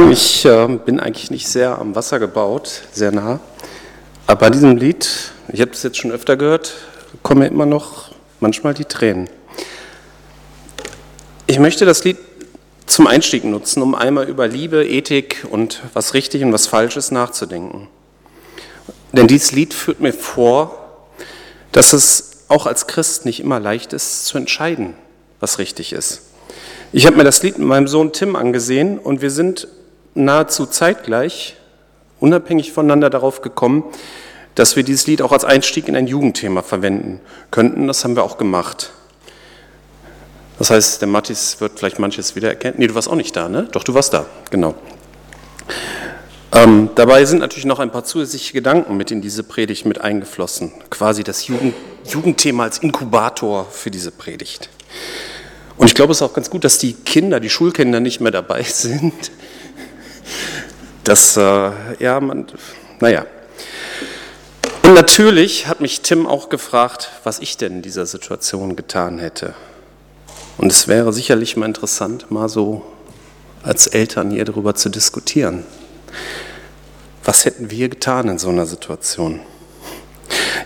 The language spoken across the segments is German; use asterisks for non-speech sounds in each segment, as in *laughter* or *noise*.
Ich äh, bin eigentlich nicht sehr am Wasser gebaut, sehr nah. Aber bei diesem Lied, ich habe es jetzt schon öfter gehört, kommen mir immer noch manchmal die Tränen. Ich möchte das Lied zum Einstieg nutzen, um einmal über Liebe, Ethik und was richtig und was falsch ist nachzudenken. Denn dieses Lied führt mir vor, dass es auch als Christ nicht immer leicht ist zu entscheiden, was richtig ist. Ich habe mir das Lied mit meinem Sohn Tim angesehen und wir sind nahezu zeitgleich, unabhängig voneinander darauf gekommen, dass wir dieses Lied auch als Einstieg in ein Jugendthema verwenden könnten. Das haben wir auch gemacht. Das heißt, der Mattis wird vielleicht manches wiedererkennen. Nee, du warst auch nicht da, ne? Doch, du warst da, genau. Ähm, dabei sind natürlich noch ein paar zusätzliche Gedanken mit in diese Predigt mit eingeflossen. Quasi das Jugend, Jugendthema als Inkubator für diese Predigt. Und ich glaube, es ist auch ganz gut, dass die Kinder, die Schulkinder nicht mehr dabei *laughs* sind. Das, äh, ja, man, naja. Und natürlich hat mich Tim auch gefragt, was ich denn in dieser Situation getan hätte. Und es wäre sicherlich mal interessant, mal so als Eltern hier darüber zu diskutieren. Was hätten wir getan in so einer Situation?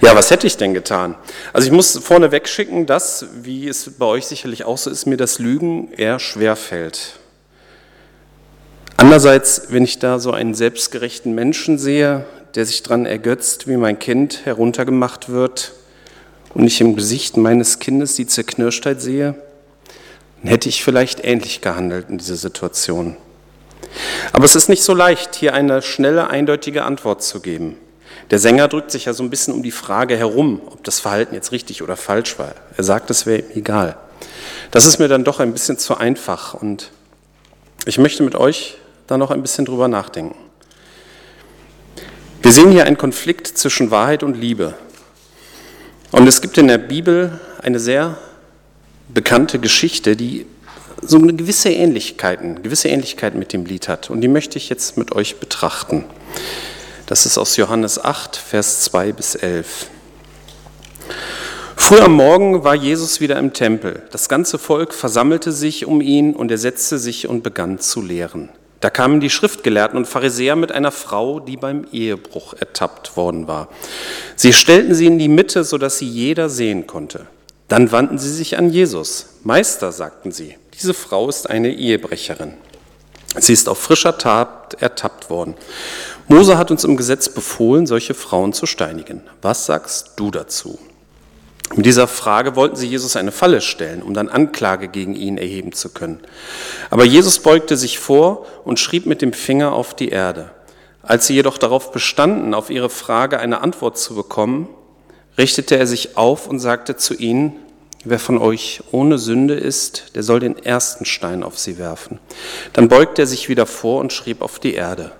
Ja, was hätte ich denn getan? Also ich muss vorneweg schicken, dass, wie es bei euch sicherlich auch so ist, mir das Lügen eher schwer fällt. Andererseits, wenn ich da so einen selbstgerechten Menschen sehe, der sich daran ergötzt, wie mein Kind heruntergemacht wird, und ich im Gesicht meines Kindes die Zerknirschtheit sehe, dann hätte ich vielleicht ähnlich gehandelt in dieser Situation. Aber es ist nicht so leicht, hier eine schnelle, eindeutige Antwort zu geben. Der Sänger drückt sich ja so ein bisschen um die Frage herum, ob das Verhalten jetzt richtig oder falsch war. Er sagt, es wäre ihm egal. Das ist mir dann doch ein bisschen zu einfach und ich möchte mit euch da noch ein bisschen drüber nachdenken. Wir sehen hier einen Konflikt zwischen Wahrheit und Liebe. Und es gibt in der Bibel eine sehr bekannte Geschichte, die so eine gewisse Ähnlichkeiten, gewisse Ähnlichkeiten mit dem Lied hat. Und die möchte ich jetzt mit euch betrachten. Das ist aus Johannes 8, Vers 2 bis 11. Früh am Morgen war Jesus wieder im Tempel. Das ganze Volk versammelte sich um ihn und er setzte sich und begann zu lehren. Da kamen die Schriftgelehrten und Pharisäer mit einer Frau, die beim Ehebruch ertappt worden war. Sie stellten sie in die Mitte, sodass sie jeder sehen konnte. Dann wandten sie sich an Jesus. Meister, sagten sie, diese Frau ist eine Ehebrecherin. Sie ist auf frischer Tat ertappt worden. Mose hat uns im Gesetz befohlen, solche Frauen zu steinigen. Was sagst du dazu? Mit dieser Frage wollten sie Jesus eine Falle stellen, um dann Anklage gegen ihn erheben zu können. Aber Jesus beugte sich vor und schrieb mit dem Finger auf die Erde. Als sie jedoch darauf bestanden, auf ihre Frage eine Antwort zu bekommen, richtete er sich auf und sagte zu ihnen, wer von euch ohne Sünde ist, der soll den ersten Stein auf sie werfen. Dann beugte er sich wieder vor und schrieb auf die Erde.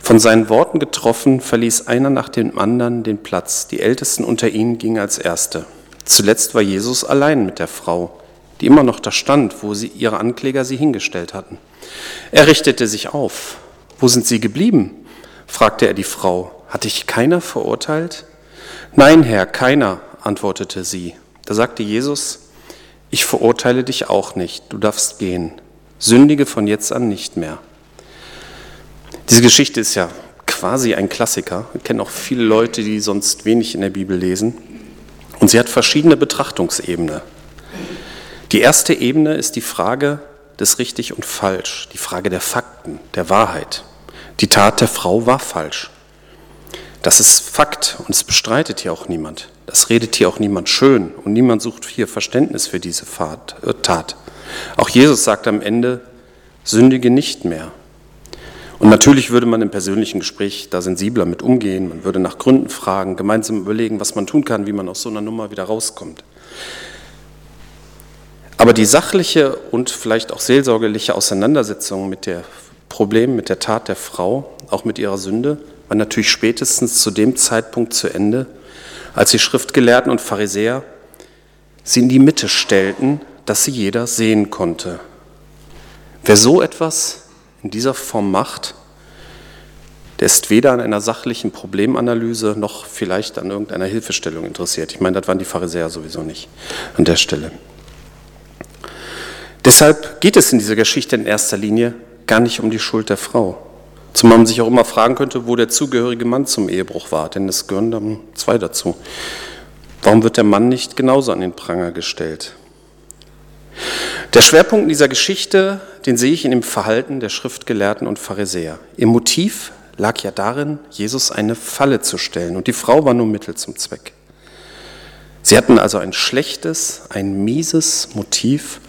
Von seinen Worten getroffen, verließ einer nach dem anderen den Platz. Die Ältesten unter ihnen gingen als Erste. Zuletzt war Jesus allein mit der Frau, die immer noch da stand, wo sie ihre Ankläger sie hingestellt hatten. Er richtete sich auf. Wo sind sie geblieben? fragte er die Frau. Hat dich keiner verurteilt? Nein, Herr, keiner, antwortete sie. Da sagte Jesus, ich verurteile dich auch nicht, du darfst gehen. Sündige von jetzt an nicht mehr. Diese Geschichte ist ja quasi ein Klassiker. Wir kennen auch viele Leute, die sonst wenig in der Bibel lesen. Und sie hat verschiedene Betrachtungsebenen. Die erste Ebene ist die Frage des richtig und falsch, die Frage der Fakten, der Wahrheit. Die Tat der Frau war falsch. Das ist Fakt und es bestreitet hier auch niemand. Das redet hier auch niemand schön und niemand sucht hier Verständnis für diese äh, Tat. Auch Jesus sagt am Ende, sündige nicht mehr. Und natürlich würde man im persönlichen Gespräch da sensibler mit umgehen. Man würde nach Gründen fragen, gemeinsam überlegen, was man tun kann, wie man aus so einer Nummer wieder rauskommt. Aber die sachliche und vielleicht auch seelsorgerliche Auseinandersetzung mit der Problem, mit der Tat der Frau, auch mit ihrer Sünde, war natürlich spätestens zu dem Zeitpunkt zu Ende, als die Schriftgelehrten und Pharisäer sie in die Mitte stellten, dass sie jeder sehen konnte. Wer so etwas in dieser Form macht, der ist weder an einer sachlichen Problemanalyse noch vielleicht an irgendeiner Hilfestellung interessiert. Ich meine, das waren die Pharisäer sowieso nicht an der Stelle. Deshalb geht es in dieser Geschichte in erster Linie gar nicht um die Schuld der Frau. Zumal man sich auch immer fragen könnte, wo der zugehörige Mann zum Ehebruch war, denn es gehören dann zwei dazu. Warum wird der Mann nicht genauso an den Pranger gestellt? Der Schwerpunkt dieser Geschichte, den sehe ich in dem Verhalten der Schriftgelehrten und Pharisäer. Ihr Motiv lag ja darin, Jesus eine Falle zu stellen und die Frau war nur Mittel zum Zweck. Sie hatten also ein schlechtes, ein mieses Motiv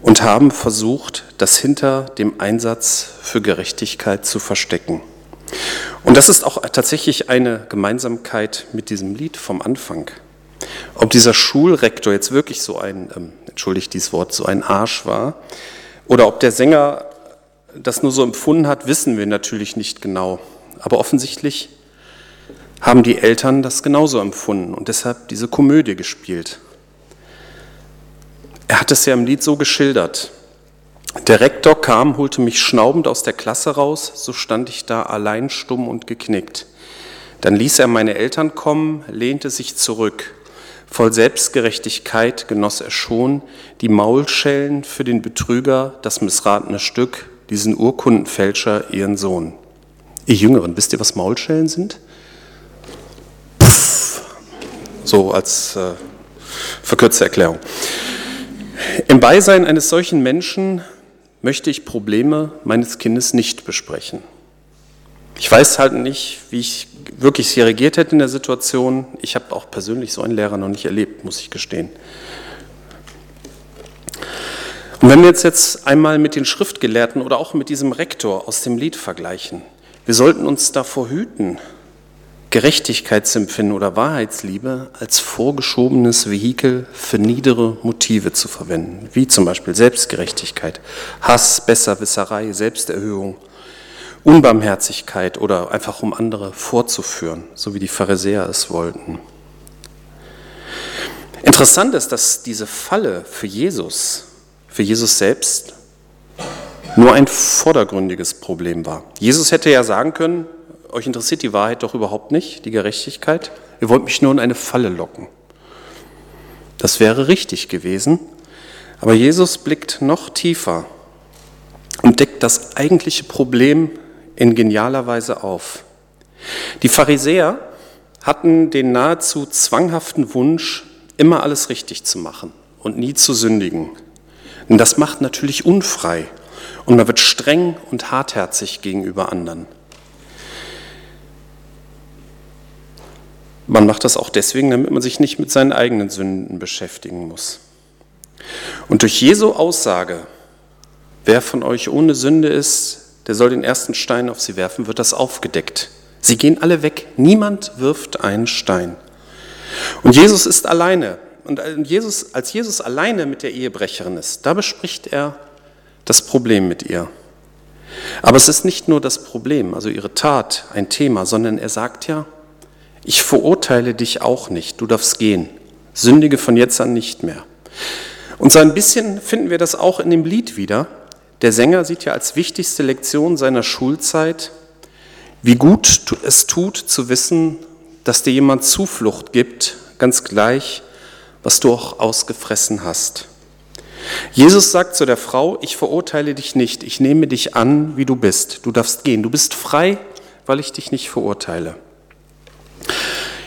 und haben versucht, das hinter dem Einsatz für Gerechtigkeit zu verstecken. Und das ist auch tatsächlich eine Gemeinsamkeit mit diesem Lied vom Anfang. Ob dieser Schulrektor jetzt wirklich so ein, ähm, entschuldigt dieses Wort, so ein Arsch war, oder ob der Sänger das nur so empfunden hat, wissen wir natürlich nicht genau. Aber offensichtlich haben die Eltern das genauso empfunden und deshalb diese Komödie gespielt. Er hat es ja im Lied so geschildert. Der Rektor kam, holte mich schnaubend aus der Klasse raus, so stand ich da allein stumm und geknickt. Dann ließ er meine Eltern kommen, lehnte sich zurück. Voll Selbstgerechtigkeit genoss er schon die Maulschellen für den Betrüger, das missratene Stück, diesen Urkundenfälscher, ihren Sohn. Ihr Jüngeren, wisst ihr, was Maulschellen sind? Puff. So als äh, verkürzte Erklärung. Im Beisein eines solchen Menschen möchte ich Probleme meines Kindes nicht besprechen. Ich weiß halt nicht, wie ich wirklich reagiert hätte in der Situation. Ich habe auch persönlich so einen Lehrer noch nicht erlebt, muss ich gestehen. Und wenn wir jetzt, jetzt einmal mit den Schriftgelehrten oder auch mit diesem Rektor aus dem Lied vergleichen, wir sollten uns davor hüten, Gerechtigkeitsempfinden oder Wahrheitsliebe als vorgeschobenes Vehikel für niedere Motive zu verwenden, wie zum Beispiel Selbstgerechtigkeit, Hass, Besserwisserei, Selbsterhöhung, Unbarmherzigkeit oder einfach um andere vorzuführen, so wie die Pharisäer es wollten. Interessant ist, dass diese Falle für Jesus, für Jesus selbst, nur ein vordergründiges Problem war. Jesus hätte ja sagen können, euch interessiert die Wahrheit doch überhaupt nicht, die Gerechtigkeit. Ihr wollt mich nur in eine Falle locken. Das wäre richtig gewesen. Aber Jesus blickt noch tiefer und deckt das eigentliche Problem in genialer Weise auf. Die Pharisäer hatten den nahezu zwanghaften Wunsch, immer alles richtig zu machen und nie zu sündigen. Und das macht natürlich unfrei und man wird streng und hartherzig gegenüber anderen. Man macht das auch deswegen, damit man sich nicht mit seinen eigenen Sünden beschäftigen muss. Und durch Jesu Aussage, wer von euch ohne Sünde ist, der soll den ersten Stein auf sie werfen, wird das aufgedeckt. Sie gehen alle weg, niemand wirft einen Stein. Und Jesus ist alleine. Und Jesus, als Jesus alleine mit der Ehebrecherin ist, da bespricht er das Problem mit ihr. Aber es ist nicht nur das Problem, also ihre Tat, ein Thema, sondern er sagt ja, ich verurteile dich auch nicht, du darfst gehen. Sündige von jetzt an nicht mehr. Und so ein bisschen finden wir das auch in dem Lied wieder. Der Sänger sieht ja als wichtigste Lektion seiner Schulzeit, wie gut es tut zu wissen, dass dir jemand Zuflucht gibt, ganz gleich, was du auch ausgefressen hast. Jesus sagt zu der Frau, ich verurteile dich nicht, ich nehme dich an, wie du bist. Du darfst gehen, du bist frei, weil ich dich nicht verurteile.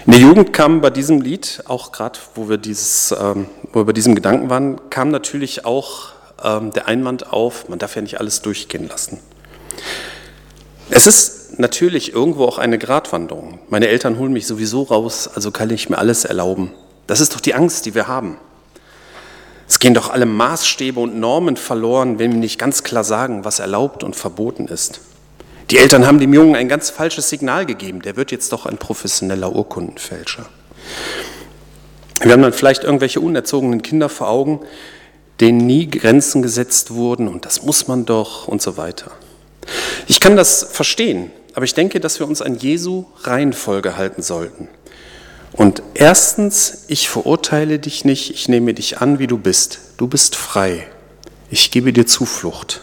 In der Jugend kam bei diesem Lied, auch gerade wo wir, ähm, wo wir bei diesem Gedanken waren, kam natürlich auch ähm, der Einwand auf, man darf ja nicht alles durchgehen lassen. Es ist natürlich irgendwo auch eine Gratwanderung. Meine Eltern holen mich sowieso raus, also kann ich mir alles erlauben. Das ist doch die Angst, die wir haben. Es gehen doch alle Maßstäbe und Normen verloren, wenn wir nicht ganz klar sagen, was erlaubt und verboten ist. Die Eltern haben dem Jungen ein ganz falsches Signal gegeben. Der wird jetzt doch ein professioneller Urkundenfälscher. Wir haben dann vielleicht irgendwelche unerzogenen Kinder vor Augen, denen nie Grenzen gesetzt wurden und das muss man doch und so weiter. Ich kann das verstehen, aber ich denke, dass wir uns an Jesu Reihenfolge halten sollten. Und erstens, ich verurteile dich nicht, ich nehme dich an, wie du bist. Du bist frei. Ich gebe dir Zuflucht.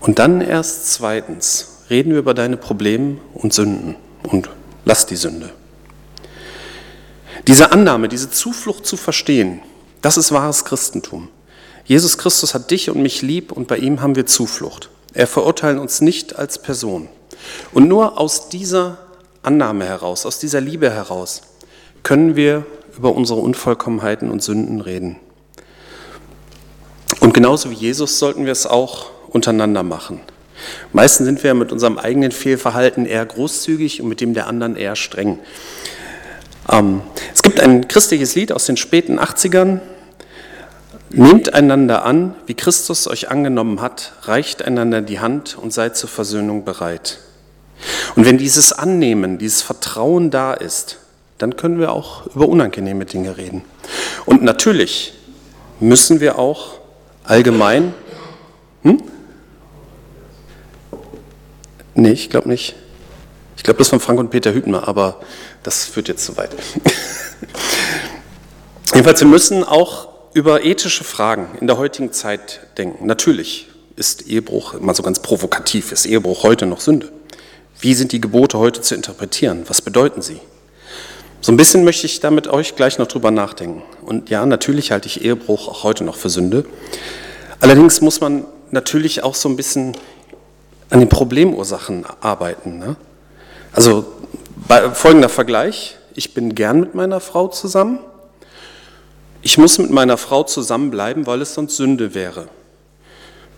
Und dann erst zweitens reden wir über deine Probleme und Sünden und lass die Sünde. Diese Annahme, diese Zuflucht zu verstehen, das ist wahres Christentum. Jesus Christus hat dich und mich lieb und bei ihm haben wir Zuflucht. Er verurteilt uns nicht als Person. Und nur aus dieser Annahme heraus, aus dieser Liebe heraus, können wir über unsere Unvollkommenheiten und Sünden reden. Und genauso wie Jesus sollten wir es auch untereinander machen. Meistens sind wir mit unserem eigenen Fehlverhalten eher großzügig und mit dem der anderen eher streng. Ähm, es gibt ein christliches Lied aus den späten 80ern. Nehmt einander an, wie Christus euch angenommen hat, reicht einander die Hand und seid zur Versöhnung bereit. Und wenn dieses Annehmen, dieses Vertrauen da ist, dann können wir auch über unangenehme Dinge reden. Und natürlich müssen wir auch allgemein, hm? Nee, ich glaube nicht. Ich glaube, das von Frank und Peter Hübner, aber das führt jetzt zu weit. *laughs* Jedenfalls, wir müssen auch über ethische Fragen in der heutigen Zeit denken. Natürlich ist Ehebruch, mal so ganz provokativ, ist Ehebruch heute noch Sünde? Wie sind die Gebote heute zu interpretieren? Was bedeuten sie? So ein bisschen möchte ich da mit euch gleich noch drüber nachdenken. Und ja, natürlich halte ich Ehebruch auch heute noch für Sünde. Allerdings muss man natürlich auch so ein bisschen an den Problemursachen arbeiten. Ne? Also folgender Vergleich. Ich bin gern mit meiner Frau zusammen. Ich muss mit meiner Frau zusammenbleiben, weil es sonst Sünde wäre.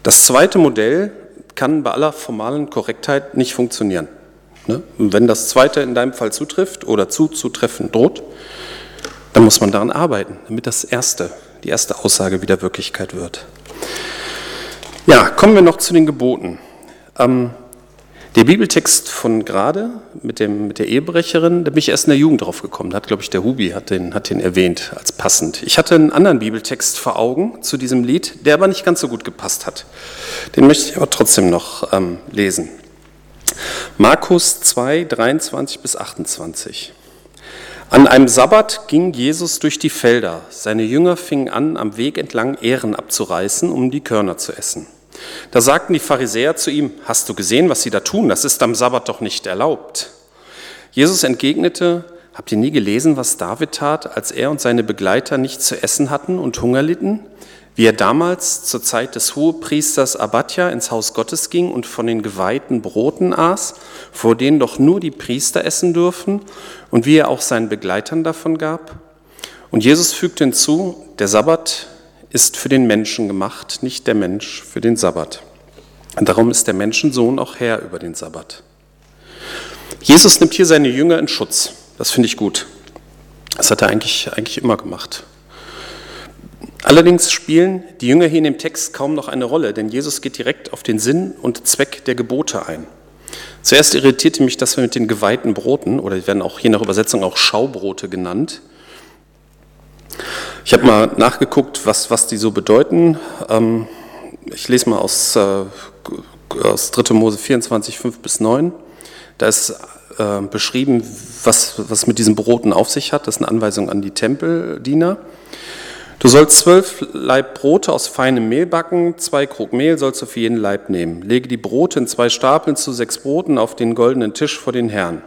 Das zweite Modell kann bei aller formalen Korrektheit nicht funktionieren. Ne? Wenn das zweite in deinem Fall zutrifft oder zuzutreffen droht, dann muss man daran arbeiten, damit das erste, die erste Aussage wieder Wirklichkeit wird. Ja, kommen wir noch zu den Geboten. Ähm, der Bibeltext von gerade mit, dem, mit der Ehebrecherin, da bin ich erst in der Jugend drauf gekommen. Da hat, glaube ich, der Hubi hat den, hat den erwähnt als passend. Ich hatte einen anderen Bibeltext vor Augen zu diesem Lied, der aber nicht ganz so gut gepasst hat. Den möchte ich aber trotzdem noch ähm, lesen. Markus 2, 23 bis 28. An einem Sabbat ging Jesus durch die Felder. Seine Jünger fingen an, am Weg entlang Ähren abzureißen, um die Körner zu essen. Da sagten die Pharisäer zu ihm, hast du gesehen, was sie da tun? Das ist am Sabbat doch nicht erlaubt. Jesus entgegnete, habt ihr nie gelesen, was David tat, als er und seine Begleiter nichts zu essen hatten und Hunger litten? Wie er damals zur Zeit des Hohepriesters Abatja ins Haus Gottes ging und von den geweihten Broten aß, vor denen doch nur die Priester essen dürfen, und wie er auch seinen Begleitern davon gab? Und Jesus fügte hinzu, der Sabbat ist für den Menschen gemacht, nicht der Mensch für den Sabbat. Und darum ist der Menschensohn auch Herr über den Sabbat. Jesus nimmt hier seine Jünger in Schutz. Das finde ich gut. Das hat er eigentlich, eigentlich immer gemacht. Allerdings spielen die Jünger hier in dem Text kaum noch eine Rolle, denn Jesus geht direkt auf den Sinn und Zweck der Gebote ein. Zuerst irritierte mich das mit den geweihten Broten, oder die werden auch je nach Übersetzung auch Schaubrote genannt. Ich habe mal nachgeguckt, was, was die so bedeuten. Ähm, ich lese mal aus, äh, aus 3. Mose 24, 5 bis 9. Da ist äh, beschrieben, was, was mit diesen Broten auf sich hat. Das ist eine Anweisung an die Tempeldiener. Du sollst zwölf Laib Brote aus feinem Mehl backen, zwei Krug Mehl sollst du für jeden Leib nehmen. Lege die Brote in zwei Stapeln zu sechs Broten auf den goldenen Tisch vor den Herrn.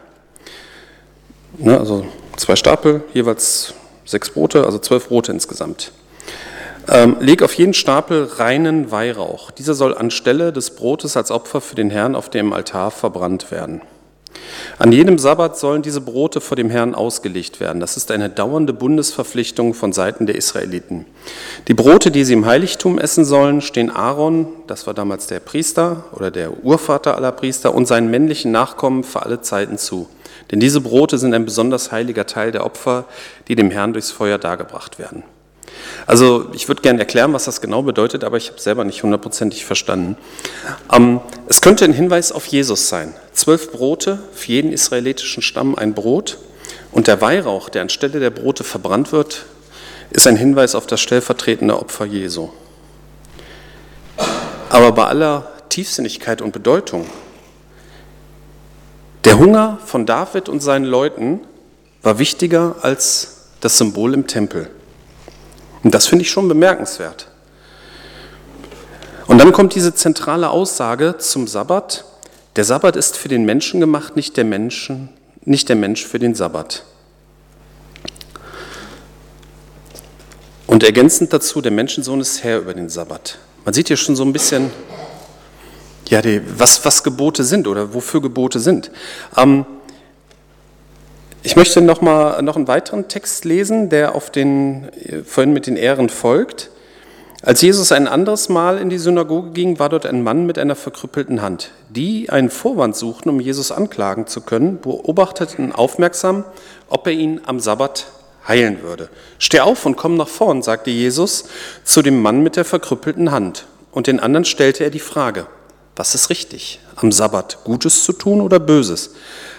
Ne, also zwei Stapel, jeweils Sechs Brote, also zwölf Brote insgesamt. Ähm, leg auf jeden Stapel reinen Weihrauch. Dieser soll anstelle des Brotes als Opfer für den Herrn auf dem Altar verbrannt werden. An jedem Sabbat sollen diese Brote vor dem Herrn ausgelegt werden. Das ist eine dauernde Bundesverpflichtung von Seiten der Israeliten. Die Brote, die sie im Heiligtum essen sollen, stehen Aaron, das war damals der Priester oder der Urvater aller Priester, und seinen männlichen Nachkommen für alle Zeiten zu. Denn diese Brote sind ein besonders heiliger Teil der Opfer, die dem Herrn durchs Feuer dargebracht werden. Also ich würde gerne erklären, was das genau bedeutet, aber ich habe selber nicht hundertprozentig verstanden. Ähm, es könnte ein Hinweis auf Jesus sein. Zwölf Brote, für jeden israelitischen Stamm ein Brot. Und der Weihrauch, der anstelle der Brote verbrannt wird, ist ein Hinweis auf das stellvertretende Opfer Jesu. Aber bei aller Tiefsinnigkeit und Bedeutung der Hunger von David und seinen Leuten war wichtiger als das Symbol im Tempel. Und das finde ich schon bemerkenswert. Und dann kommt diese zentrale Aussage zum Sabbat. Der Sabbat ist für den Menschen gemacht, nicht der, Menschen, nicht der Mensch für den Sabbat. Und ergänzend dazu, der Menschensohn ist Herr über den Sabbat. Man sieht hier schon so ein bisschen, ja, die, was, was Gebote sind oder wofür Gebote sind. Ähm, ich möchte noch mal noch einen weiteren Text lesen, der auf den vorhin mit den Ehren folgt. Als Jesus ein anderes Mal in die Synagoge ging, war dort ein Mann mit einer verkrüppelten Hand. Die einen Vorwand suchten, um Jesus anklagen zu können, beobachteten aufmerksam, ob er ihn am Sabbat heilen würde. Steh auf und komm nach vorn, sagte Jesus zu dem Mann mit der verkrüppelten Hand. Und den anderen stellte er die Frage, was ist richtig, am Sabbat Gutes zu tun oder Böses,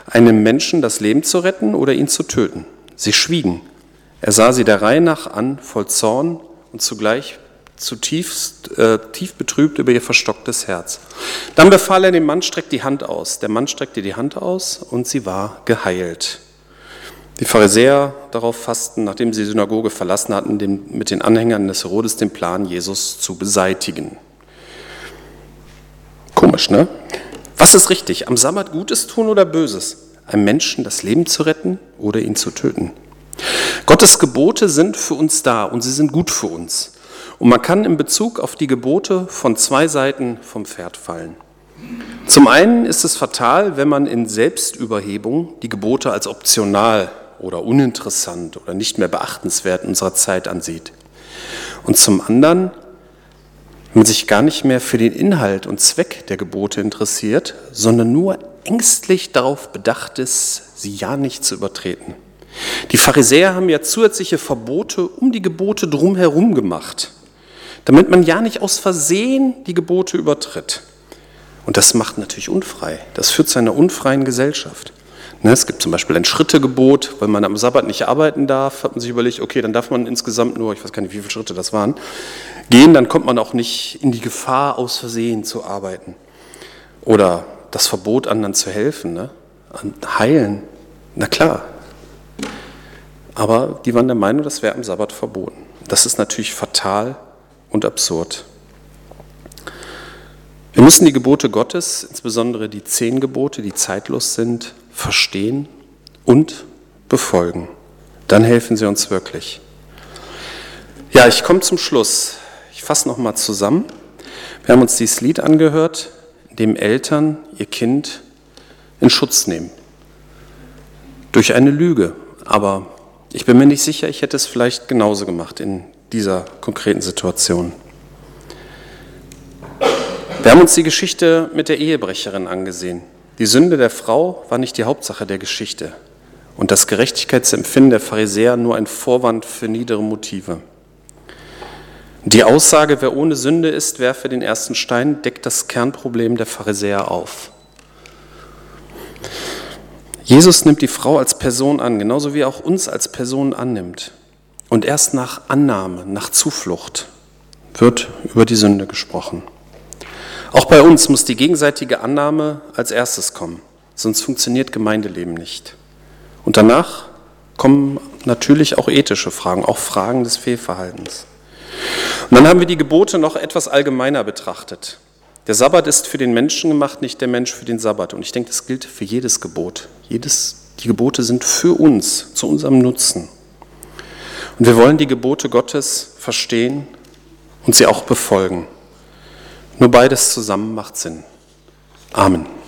einem Menschen das Leben zu retten oder ihn zu töten? Sie schwiegen. Er sah sie der Reihe nach an, voll Zorn und zugleich zutiefst äh, tief betrübt über ihr verstocktes Herz. Dann befahl er dem Mann, streck die Hand aus. Der Mann streckte die Hand aus und sie war geheilt. Die Pharisäer darauf fassten, nachdem sie die Synagoge verlassen hatten, den, mit den Anhängern des Herodes den Plan, Jesus zu beseitigen. Komisch, ne? Was ist richtig? Am Sabbat Gutes tun oder Böses? Einem Menschen das Leben zu retten oder ihn zu töten? Gottes Gebote sind für uns da und sie sind gut für uns. Und man kann in Bezug auf die Gebote von zwei Seiten vom Pferd fallen. Zum einen ist es fatal, wenn man in Selbstüberhebung die Gebote als optional oder uninteressant oder nicht mehr beachtenswert in unserer Zeit ansieht. Und zum anderen, man sich gar nicht mehr für den Inhalt und Zweck der Gebote interessiert, sondern nur ängstlich darauf bedacht ist, sie ja nicht zu übertreten. Die Pharisäer haben ja zusätzliche Verbote um die Gebote drumherum gemacht damit man ja nicht aus Versehen die Gebote übertritt. Und das macht natürlich unfrei. Das führt zu einer unfreien Gesellschaft. Ne, es gibt zum Beispiel ein Schrittegebot, weil man am Sabbat nicht arbeiten darf, hat man sich überlegt, okay, dann darf man insgesamt nur, ich weiß gar nicht, wie viele Schritte das waren, gehen, dann kommt man auch nicht in die Gefahr, aus Versehen zu arbeiten. Oder das Verbot, anderen zu helfen, ne? An heilen. Na klar. Aber die waren der Meinung, das wäre am Sabbat verboten. Das ist natürlich fatal und absurd. Wir müssen die Gebote Gottes, insbesondere die zehn Gebote, die zeitlos sind, verstehen und befolgen. Dann helfen sie uns wirklich. Ja, ich komme zum Schluss. Ich fasse nochmal zusammen. Wir haben uns dieses Lied angehört, in dem Eltern ihr Kind in Schutz nehmen. Durch eine Lüge. Aber ich bin mir nicht sicher, ich hätte es vielleicht genauso gemacht in dieser konkreten Situation. Wir haben uns die Geschichte mit der Ehebrecherin angesehen. Die Sünde der Frau war nicht die Hauptsache der Geschichte und das Gerechtigkeitsempfinden der Pharisäer nur ein Vorwand für niedere Motive. Die Aussage, wer ohne Sünde ist, werfe den ersten Stein, deckt das Kernproblem der Pharisäer auf. Jesus nimmt die Frau als Person an, genauso wie er auch uns als Person annimmt. Und erst nach Annahme, nach Zuflucht wird über die Sünde gesprochen. Auch bei uns muss die gegenseitige Annahme als erstes kommen, sonst funktioniert Gemeindeleben nicht. Und danach kommen natürlich auch ethische Fragen, auch Fragen des Fehlverhaltens. Und dann haben wir die Gebote noch etwas allgemeiner betrachtet. Der Sabbat ist für den Menschen gemacht, nicht der Mensch für den Sabbat. Und ich denke, das gilt für jedes Gebot. Jedes, die Gebote sind für uns, zu unserem Nutzen. Und wir wollen die Gebote Gottes verstehen und sie auch befolgen. Nur beides zusammen macht Sinn. Amen.